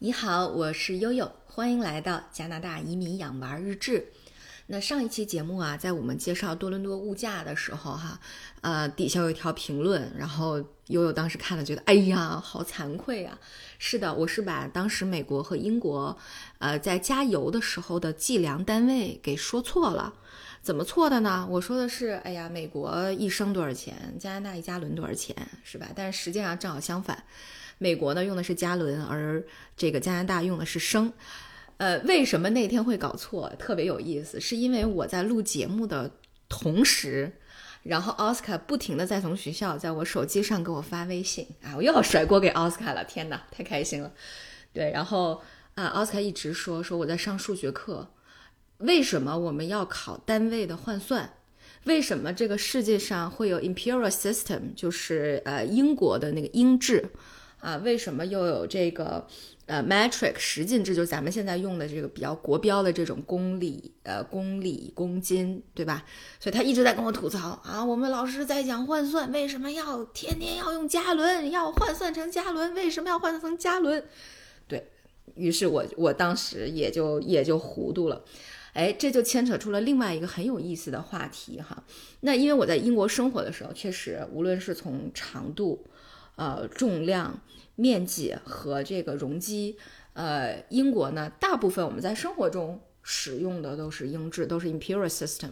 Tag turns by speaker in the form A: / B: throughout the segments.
A: 你好，我是悠悠，欢迎来到加拿大移民养娃日志。那上一期节目啊，在我们介绍多伦多物价的时候，哈，呃，底下有一条评论，然后悠悠当时看了，觉得哎呀，好惭愧啊。是的，我是把当时美国和英国，呃，在加油的时候的计量单位给说错了。怎么错的呢？我说的是，哎呀，美国一升多少钱？加拿大一加仑多少钱？是吧？但是实际上正好相反。美国呢用的是加仑，而这个加拿大用的是升。呃，为什么那天会搞错？特别有意思，是因为我在录节目的同时，然后奥斯卡不停的在从学校在我手机上给我发微信啊，我又要甩锅给奥斯卡了，天哪，太开心了。对，然后啊，奥斯卡一直说说我在上数学课，为什么我们要考单位的换算？为什么这个世界上会有 imperial system，就是呃英国的那个英制？啊，为什么又有这个呃 metric 十进制，就是咱们现在用的这个比较国标的这种公里呃公里公斤，对吧？所以他一直在跟我吐槽啊，我们老师在讲换算，为什么要天天要用加仑，要换算成加仑？为什么要换算成加仑？对于是，我我当时也就也就糊涂了，哎，这就牵扯出了另外一个很有意思的话题哈。那因为我在英国生活的时候，确实无论是从长度。呃，重量、面积和这个容积，呃，英国呢，大部分我们在生活中使用的都是英制，都是 imperial system，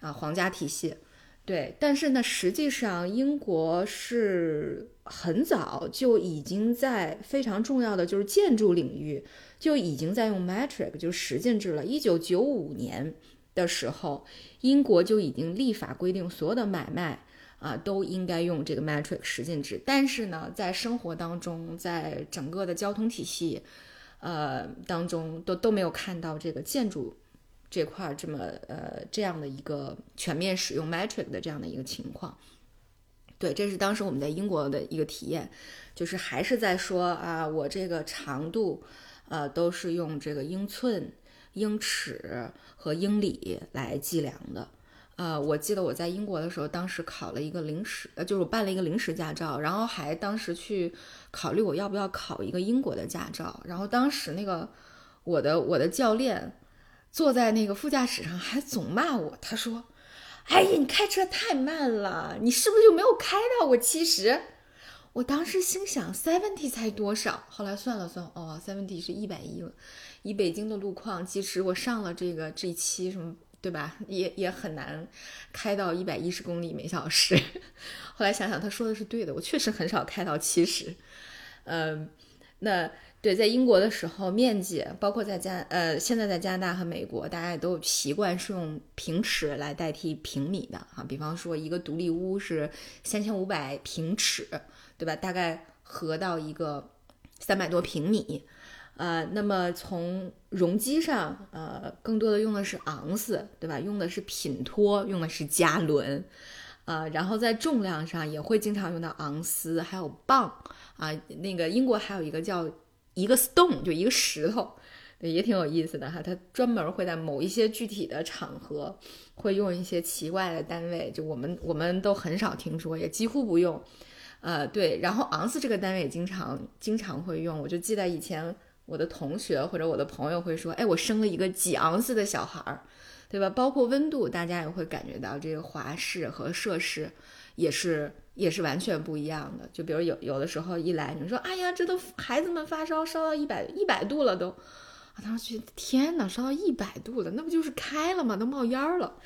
A: 啊，皇家体系。对，但是呢，实际上英国是很早就已经在非常重要的就是建筑领域就已经在用 metric，就是十进制了。一九九五年的时候，英国就已经立法规定所有的买卖。啊，都应该用这个 metric 十进制，但是呢，在生活当中，在整个的交通体系，呃当中，都都没有看到这个建筑这块这么呃这样的一个全面使用 metric 的这样的一个情况。对，这是当时我们在英国的一个体验，就是还是在说啊，我这个长度，呃，都是用这个英寸、英尺和英里来计量的。呃，我记得我在英国的时候，当时考了一个临时，呃，就是我办了一个临时驾照，然后还当时去考虑我要不要考一个英国的驾照。然后当时那个我的我的教练坐在那个副驾驶上，还总骂我，他说：“哎呀，你开车太慢了，你是不是就没有开到过七十？”我当时心想，seventy 才多少？后来算了算，哦，seventy 是一百一。以北京的路况，其实我上了这个 G 七什么。对吧？也也很难开到一百一十公里每小时。后来想想，他说的是对的，我确实很少开到七十。嗯，那对，在英国的时候，面积包括在加呃，现在在加拿大和美国，大家也都习惯是用平尺来代替平米的哈。比方说，一个独立屋是三千五百平尺，对吧？大概合到一个三百多平米。呃，那么从容积上，呃，更多的用的是盎司，对吧？用的是品托，用的是加仑，呃，然后在重量上也会经常用到盎司，还有磅，啊，那个英国还有一个叫一个 stone，就一个石头，也挺有意思的哈。它专门会在某一些具体的场合会用一些奇怪的单位，就我们我们都很少听说，也几乎不用。呃，对，然后盎司这个单位也经常经常会用，我就记得以前。我的同学或者我的朋友会说：“哎，我生了一个几盎司的小孩儿，对吧？包括温度，大家也会感觉到这个华氏和摄氏也是也是完全不一样的。就比如有有的时候一来，你说：‘哎呀，这都孩子们发烧烧到一百一百度了都。’啊，当时觉得天哪，烧到一百度了，那不就是开了吗？都冒烟了。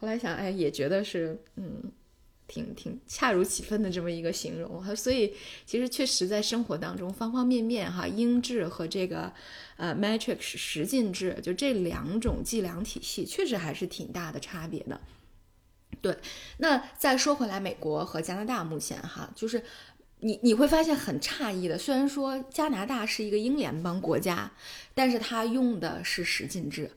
A: 后来想，哎，也觉得是，嗯。”挺挺恰如其分的这么一个形容哈，所以其实确实在生活当中方方面面哈，英制和这个呃 metric 十进制，就这两种计量体系确实还是挺大的差别的。对，那再说回来，美国和加拿大目前哈，就是你你会发现很诧异的，虽然说加拿大是一个英联邦国家，但是它用的是十进制，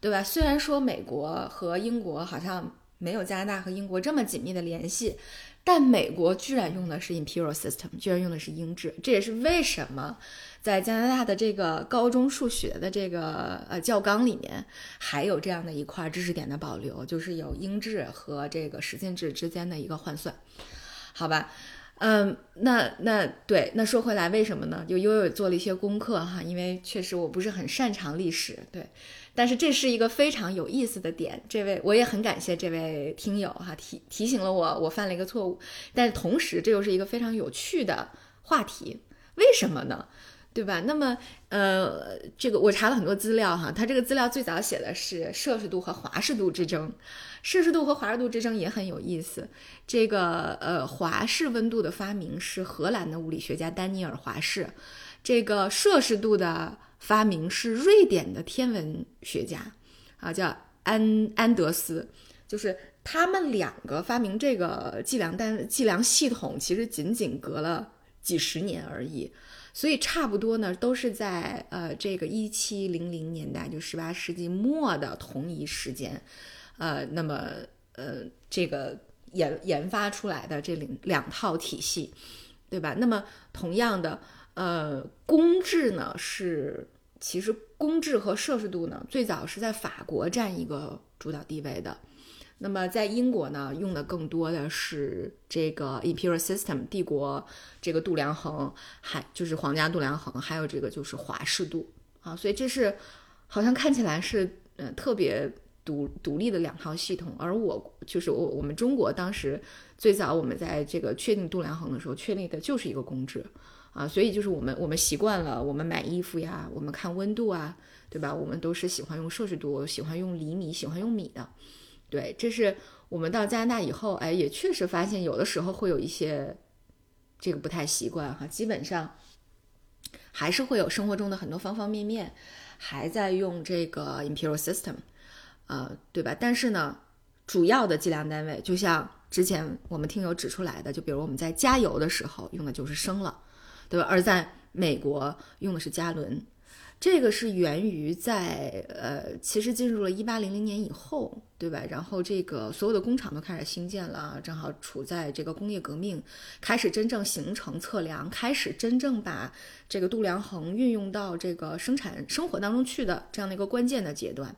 A: 对吧？虽然说美国和英国好像。没有加拿大和英国这么紧密的联系，但美国居然用的是 imperial system，居然用的是英制，这也是为什么在加拿大的这个高中数学的这个呃教纲里面还有这样的一块知识点的保留，就是有英制和这个十进制之间的一个换算，好吧？嗯，那那对，那说回来，为什么呢？就悠悠做了一些功课哈，因为确实我不是很擅长历史，对，但是这是一个非常有意思的点。这位我也很感谢这位听友哈，提提醒了我，我犯了一个错误，但是同时这又是一个非常有趣的话题，为什么呢？对吧？那么，呃，这个我查了很多资料哈，它这个资料最早写的是摄氏度和华氏度之争，摄氏度和华氏度之争也很有意思。这个呃，华氏温度的发明是荷兰的物理学家丹尼尔·华氏，这个摄氏度的发明是瑞典的天文学家啊，叫安安德斯，就是他们两个发明这个计量单计量系统，其实仅仅隔了几十年而已。所以差不多呢，都是在呃这个一七零零年代，就十八世纪末的同一时间，呃，那么呃这个研研发出来的这两两套体系，对吧？那么同样的，呃，公制呢是其实公制和摄氏度呢最早是在法国占一个主导地位的。那么在英国呢，用的更多的是这个 imperial system 帝国这个度量衡，还就是皇家度量衡，还有这个就是华氏度啊，所以这是好像看起来是嗯特别独独立的两套系统。而我就是我我们中国当时最早我们在这个确定度量衡的时候，确立的就是一个公制啊，所以就是我们我们习惯了，我们买衣服呀，我们看温度啊，对吧？我们都是喜欢用摄氏度，喜欢用厘米，喜欢用米的。对，这是我们到加拿大以后，哎，也确实发现有的时候会有一些这个不太习惯哈。基本上还是会有生活中的很多方方面面还在用这个 imperial system，呃，对吧？但是呢，主要的计量单位就像之前我们听友指出来的，就比如我们在加油的时候用的就是升了，对吧？而在美国用的是加仑。这个是源于在呃，其实进入了一八零零年以后，对吧？然后这个所有的工厂都开始兴建了，正好处在这个工业革命开始真正形成测量，开始真正把这个度量衡运用到这个生产生活当中去的这样的一个关键的阶段。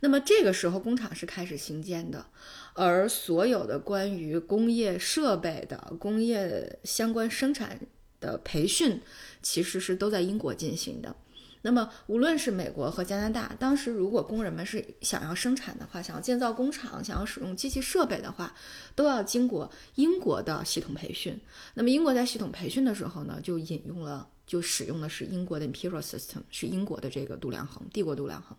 A: 那么这个时候工厂是开始兴建的，而所有的关于工业设备的工业相关生产的培训，其实是都在英国进行的。那么，无论是美国和加拿大，当时如果工人们是想要生产的话，想要建造工厂，想要使用机器设备的话，都要经过英国的系统培训。那么，英国在系统培训的时候呢，就引用了，就使用的是英国的 Imperial System，是英国的这个度量衡，帝国度量衡。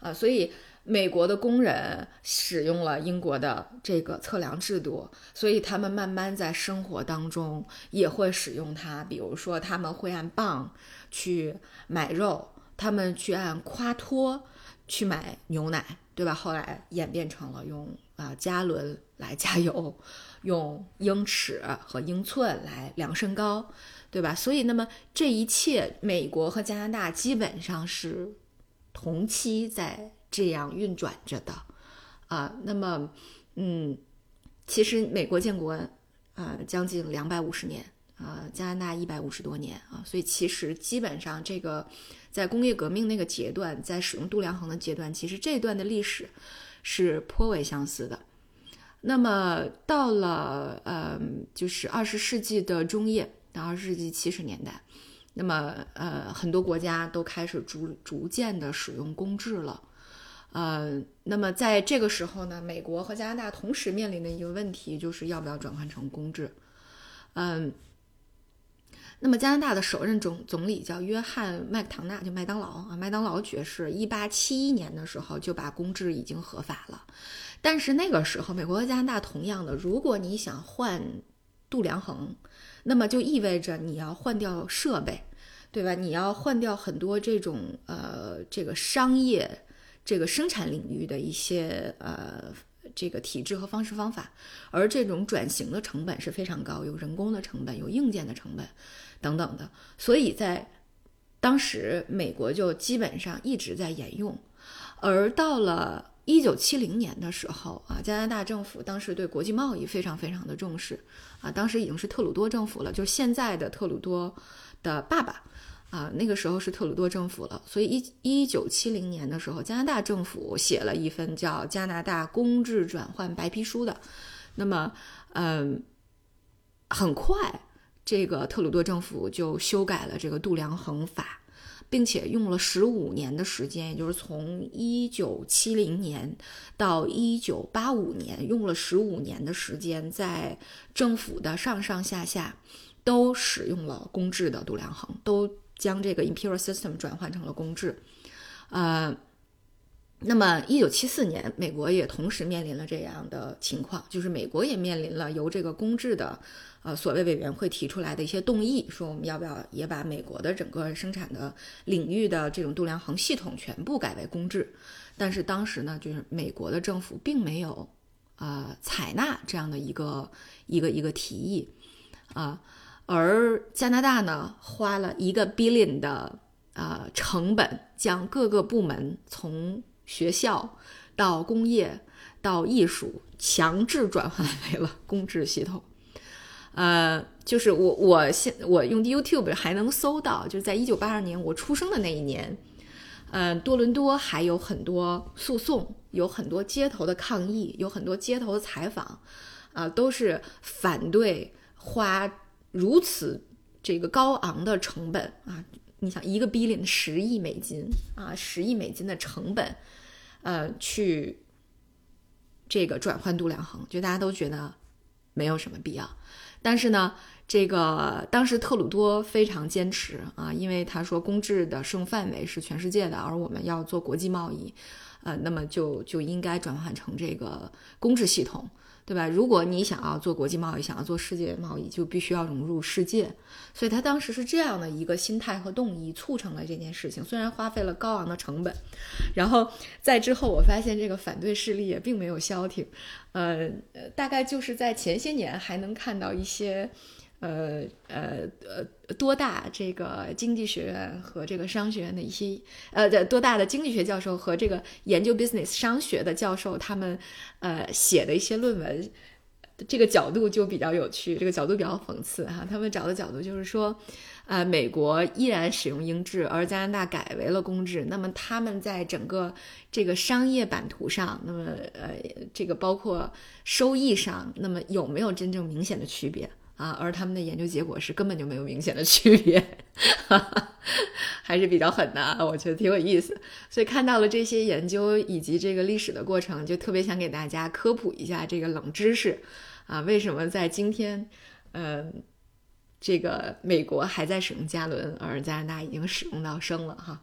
A: 啊，所以美国的工人使用了英国的这个测量制度，所以他们慢慢在生活当中也会使用它。比如说，他们会按磅。去买肉，他们去按夸托去买牛奶，对吧？后来演变成了用啊加仑来加油，用英尺和英寸来量身高，对吧？所以，那么这一切，美国和加拿大基本上是同期在这样运转着的啊。那么，嗯，其实美国建国啊将近两百五十年。呃，加拿大一百五十多年啊，所以其实基本上这个在工业革命那个阶段，在使用度量衡的阶段，其实这段的历史是颇为相似的。那么到了呃，就是二十世纪的中叶到二十世纪七十年代，那么呃，很多国家都开始逐逐渐的使用公制了。呃，那么在这个时候呢，美国和加拿大同时面临的一个问题就是要不要转换成公制？嗯。那么加拿大的首任总总理叫约翰麦克唐纳，就麦当劳啊，麦当劳爵士，一八七一年的时候就把公制已经合法了。但是那个时候，美国和加拿大同样的，如果你想换度量衡，那么就意味着你要换掉设备，对吧？你要换掉很多这种呃这个商业这个生产领域的一些呃。这个体制和方式方法，而这种转型的成本是非常高，有人工的成本，有硬件的成本，等等的。所以在当时，美国就基本上一直在沿用。而到了一九七零年的时候啊，加拿大政府当时对国际贸易非常非常的重视啊，当时已经是特鲁多政府了，就是现在的特鲁多的爸爸。啊，那个时候是特鲁多政府了，所以一一九七零年的时候，加拿大政府写了一份叫《加拿大公制转换白皮书》的。那么，嗯，很快，这个特鲁多政府就修改了这个度量衡法，并且用了十五年的时间，也就是从一九七零年到一九八五年，用了十五年的时间，在政府的上上下下都使用了公制的度量衡，都将这个 imperial system 转换成了公制。呃，那么一九七四年，美国也同时面临了这样的情况，就是美国也面临了由这个公制的呃所谓委员会提出来的一些动议，说我们要不要也把美国的整个生产的领域的这种度量衡系统全部改为公制。但是当时呢，就是美国的政府并没有呃采纳这样的一个一个一个提议啊，而加拿大呢花了一个 billion 的。呃，成本将各个部门从学校到工业到艺术强制转换为了公制系统。呃，就是我我现我用 YouTube 还能搜到，就是在一九八二年我出生的那一年，嗯，多伦多还有很多诉讼，有很多街头的抗议，有很多街头的采访，啊，都是反对花如此这个高昂的成本啊。你想一个 billion 十亿美金啊，十亿美金的成本，呃，去这个转换度量衡，就大家都觉得没有什么必要。但是呢，这个当时特鲁多非常坚持啊，因为他说公制的适用范围是全世界的，而我们要做国际贸易，呃，那么就就应该转换成这个公制系统。对吧？如果你想要做国际贸易，想要做世界贸易，就必须要融入世界。所以他当时是这样的一个心态和动议，促成了这件事情。虽然花费了高昂的成本，然后在之后，我发现这个反对势力也并没有消停。呃，大概就是在前些年还能看到一些。呃呃呃，多大这个经济学院和这个商学院的一些呃的，多大的经济学教授和这个研究 business 商学的教授，他们呃写的一些论文，这个角度就比较有趣，这个角度比较讽刺哈。他们找的角度就是说，呃，美国依然使用英制，而加拿大改为了公制，那么他们在整个这个商业版图上，那么呃，这个包括收益上，那么有没有真正明显的区别？啊，而他们的研究结果是根本就没有明显的区别，还是比较狠的，我觉得挺有意思。所以看到了这些研究以及这个历史的过程，就特别想给大家科普一下这个冷知识啊，为什么在今天，呃，这个美国还在使用加仑，而加拿大已经使用到升了哈？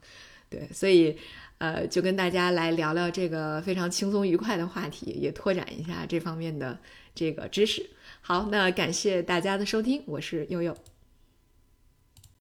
A: 对，所以呃，就跟大家来聊聊这个非常轻松愉快的话题，也拓展一下这方面的这个知识。好，那感谢大家的收听，我是悠悠。